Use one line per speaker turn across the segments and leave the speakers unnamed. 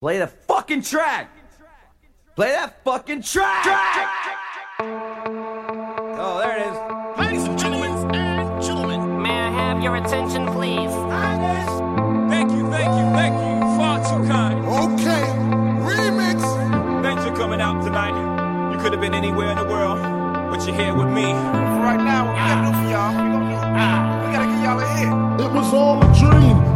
Play the fucking track. Play that fucking track. Oh, there it is.
Ladies and gentlemen, and gentlemen.
May I have your attention, please?
Thank you, thank you, thank you. Far too kind.
Okay, remix.
Thanks for coming out tonight. You could have been anywhere in the world, but you're here with me.
For right now, what we gotta do for y'all, we we gotta get y'all a hit.
It was all a dream.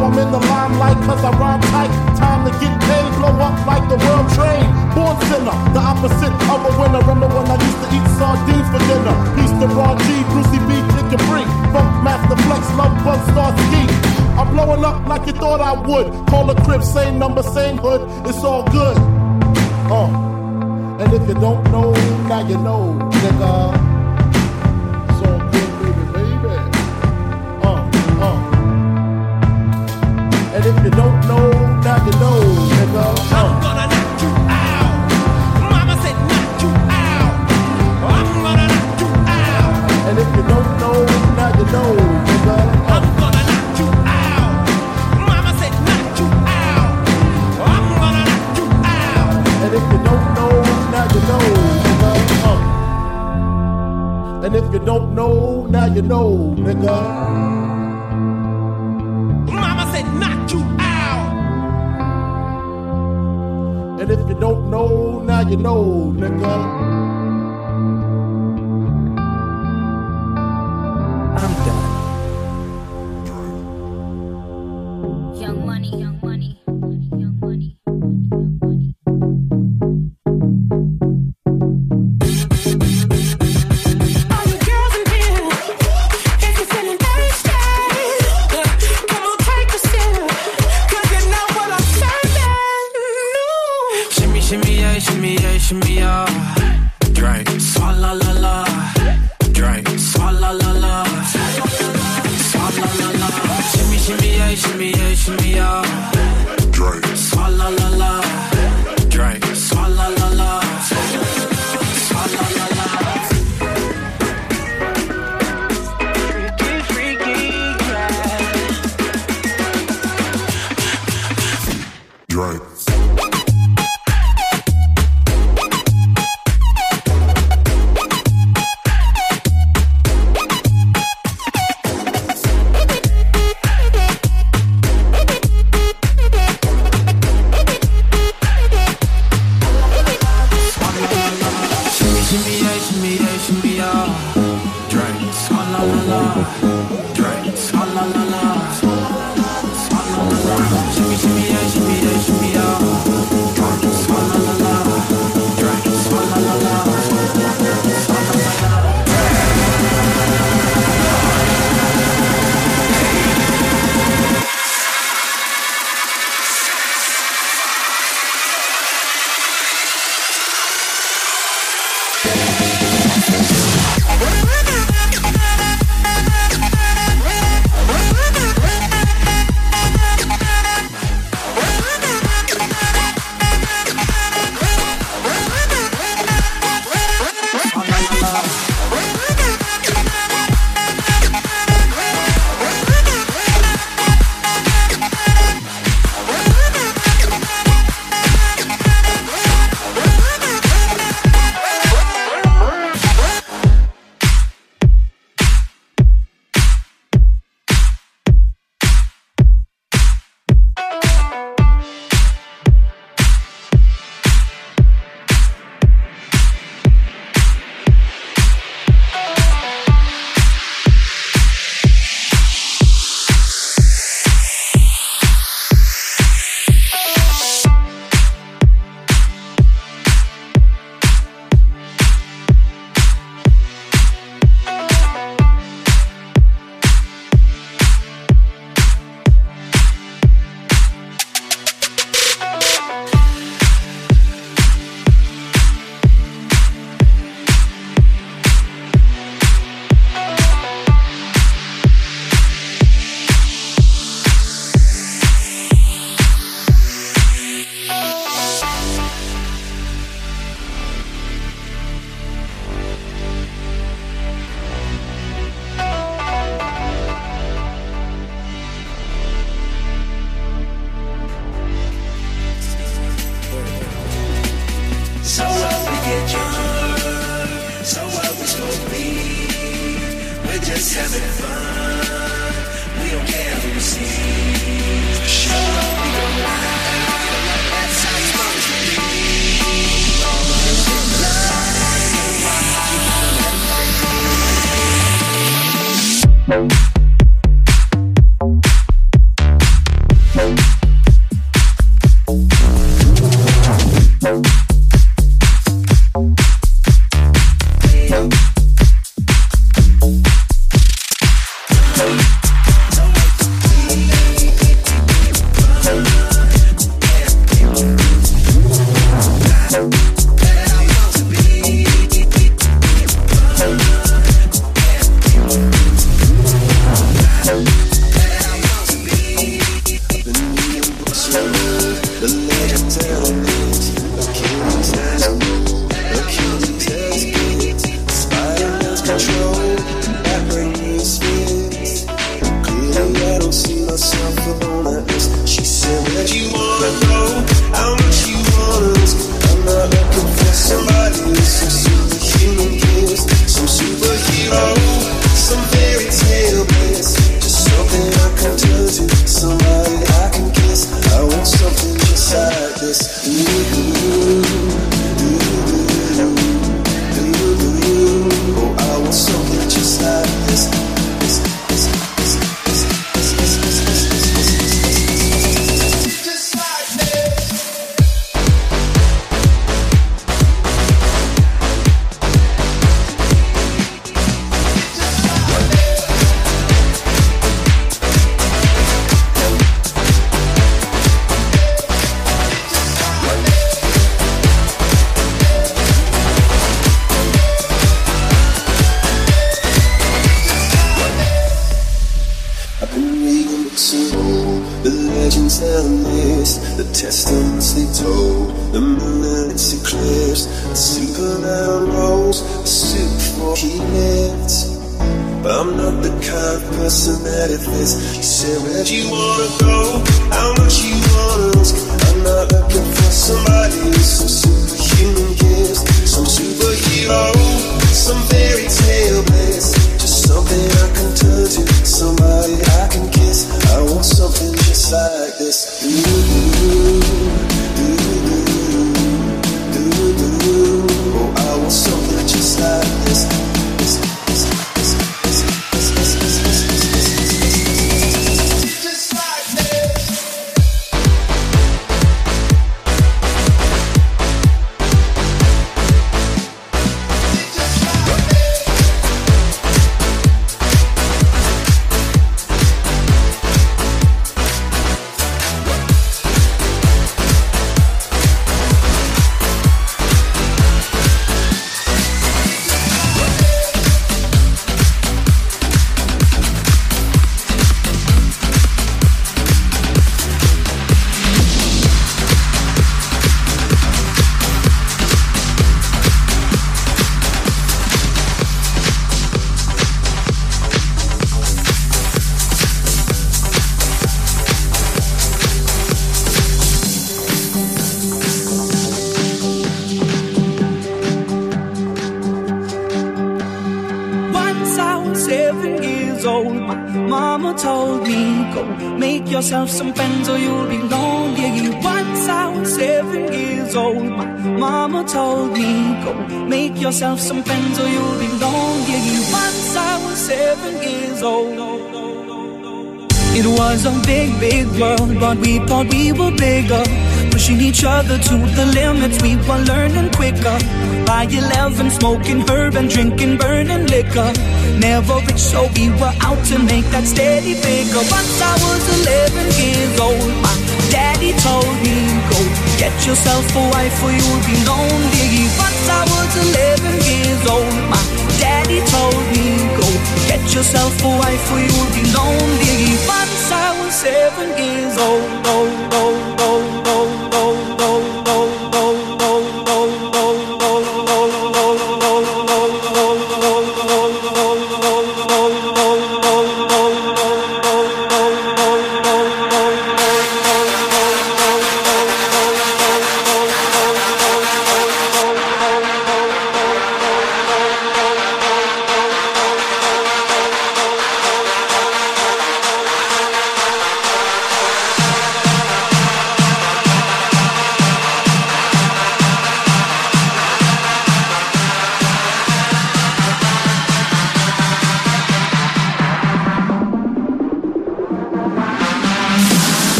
Now I'm in the limelight cause I rhyme tight. Time to get paid, blow up like the world trade. Born sinner, the opposite of a winner. Remember when I used to eat sardines for dinner? Peace to Ron G, Brucey B, Kid Capri. Funk Master Flex, Love Bug, Star Ski. I'm blowing up like you thought I would. Call the crib, same number, same hood. It's all good. Uh. And if you don't know, now you know, nigga. And if you don't know, now you know, nigga. And if you don't know, now you know, nigga.
Mama said knock you out.
And if you don't know, now you know, nigga.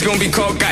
It's
gonna be called
God.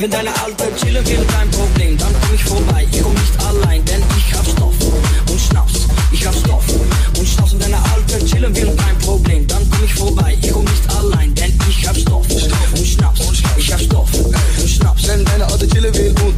Wenn deine
Alte chillen will, kein Problem, dann komm ich vorbei. Ich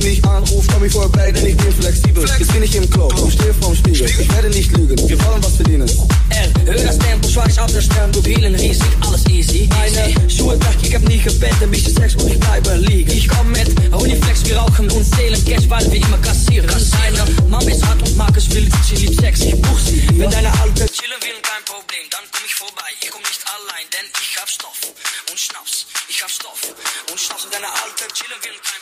mich anruft, komm ich vorbei, denn ich bin flexibel. Jetzt bin ich im Club und stehe vorm Spiegel. Ich werde nicht lügen, wir wollen was verdienen.
L, hör das Tempo, schweiß auf der Strand, du Bienen riesig, alles easy. Meine Schuhe weg, ich hab nie gebet, ein bisschen Sex und ich bleibe liegen. Ich komm mit Uniflex, wir rauchen und zählen Cash, weil wir immer kassieren. Deine Mama ist hart und mag es wild, sie liebt Sex, ich buch sie. Wenn deine Alte chillen will, kein Problem, dann komm ich vorbei. Ich komm nicht allein, denn ich hab Stoff und Schnaps. Ich hab Stoff und Schnaps, deine Alte chillen will, kein Problem.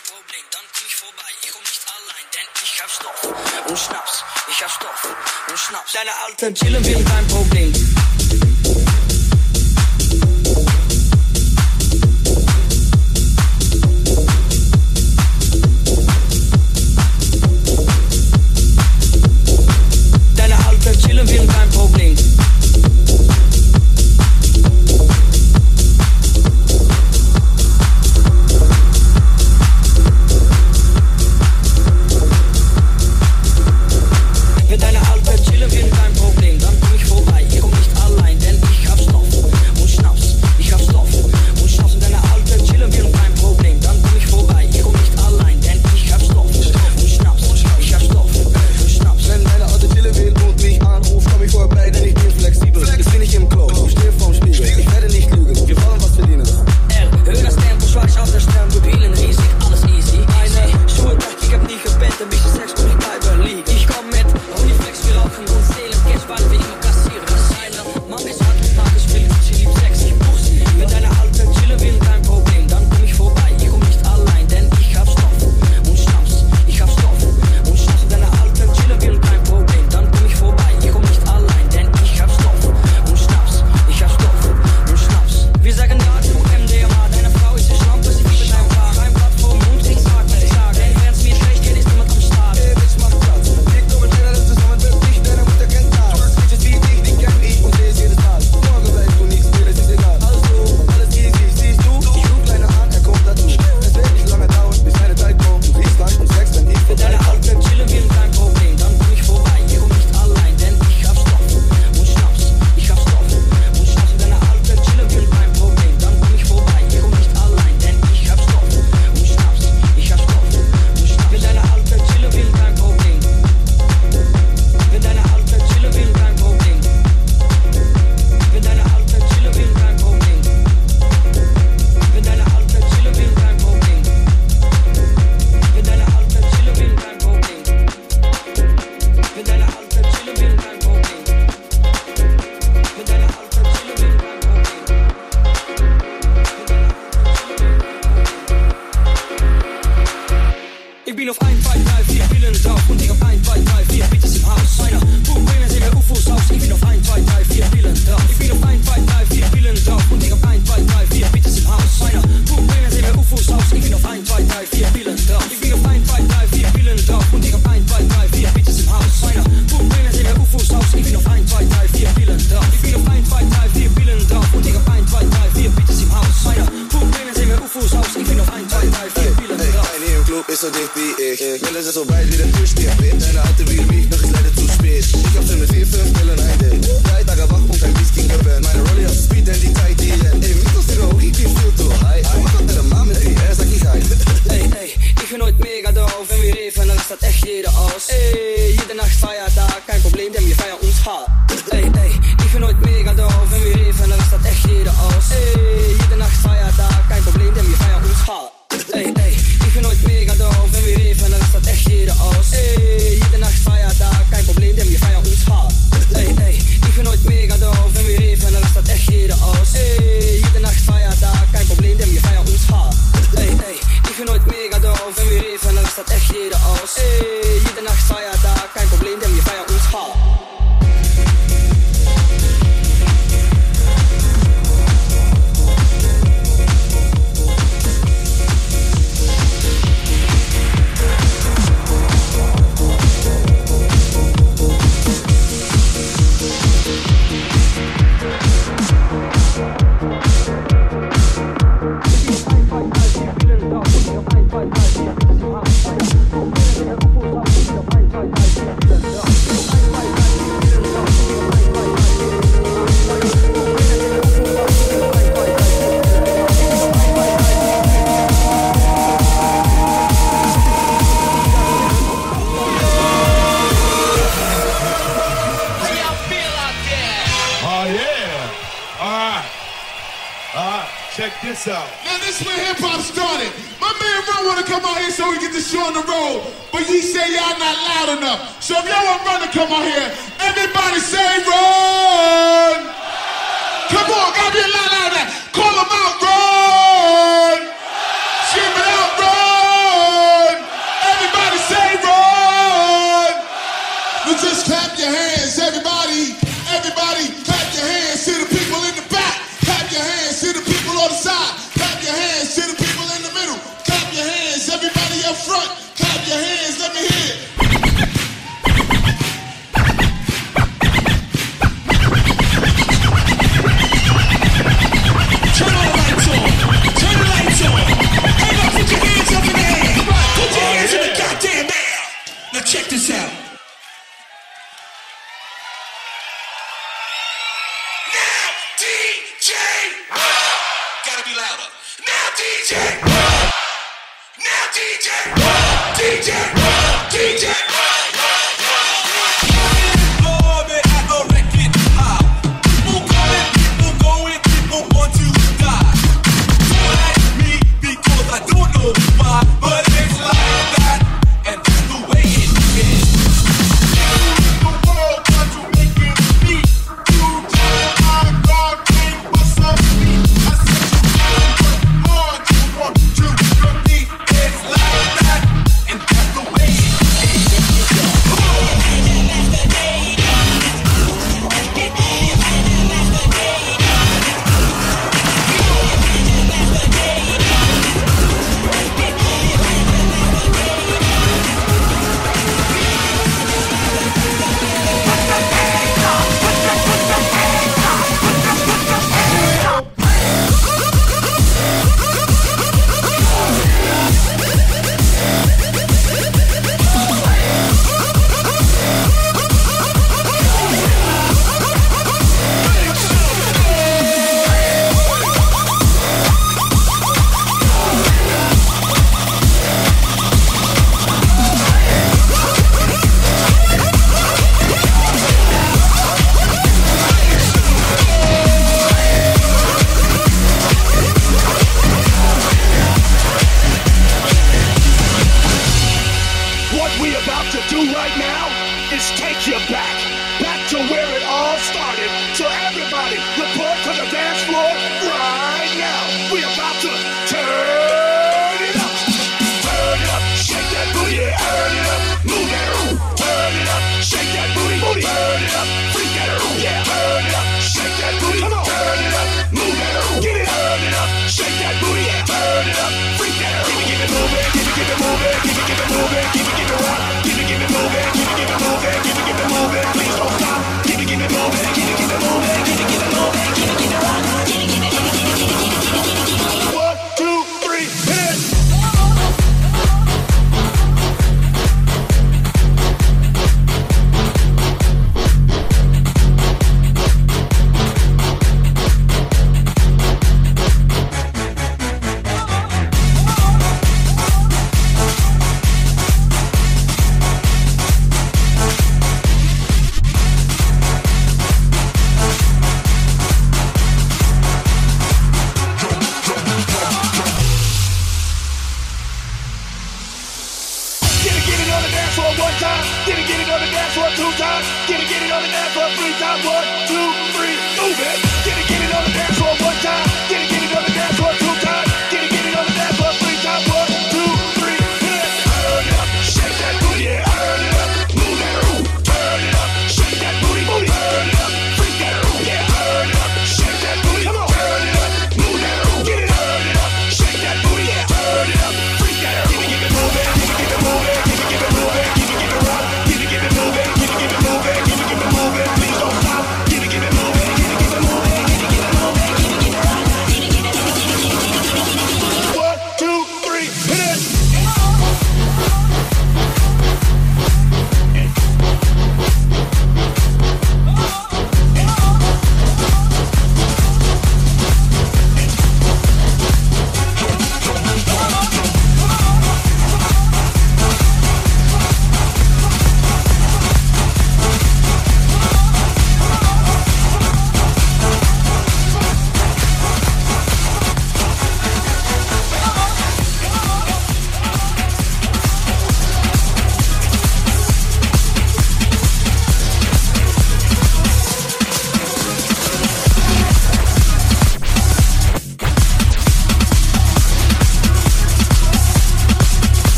nicht vorbei, ich komm nicht allein, denn ich hab Stoff und Schnaps, ich hab Stoff und Schnaps. Deine Alten chillen will kein Problem.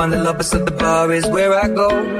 Find the lovers, so the bar is where I go.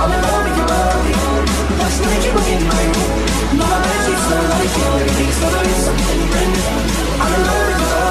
I'm in love with your body. Last night you were in my room. Now bed sheets smell like you. Everything's in something brand. I'm in love with your body.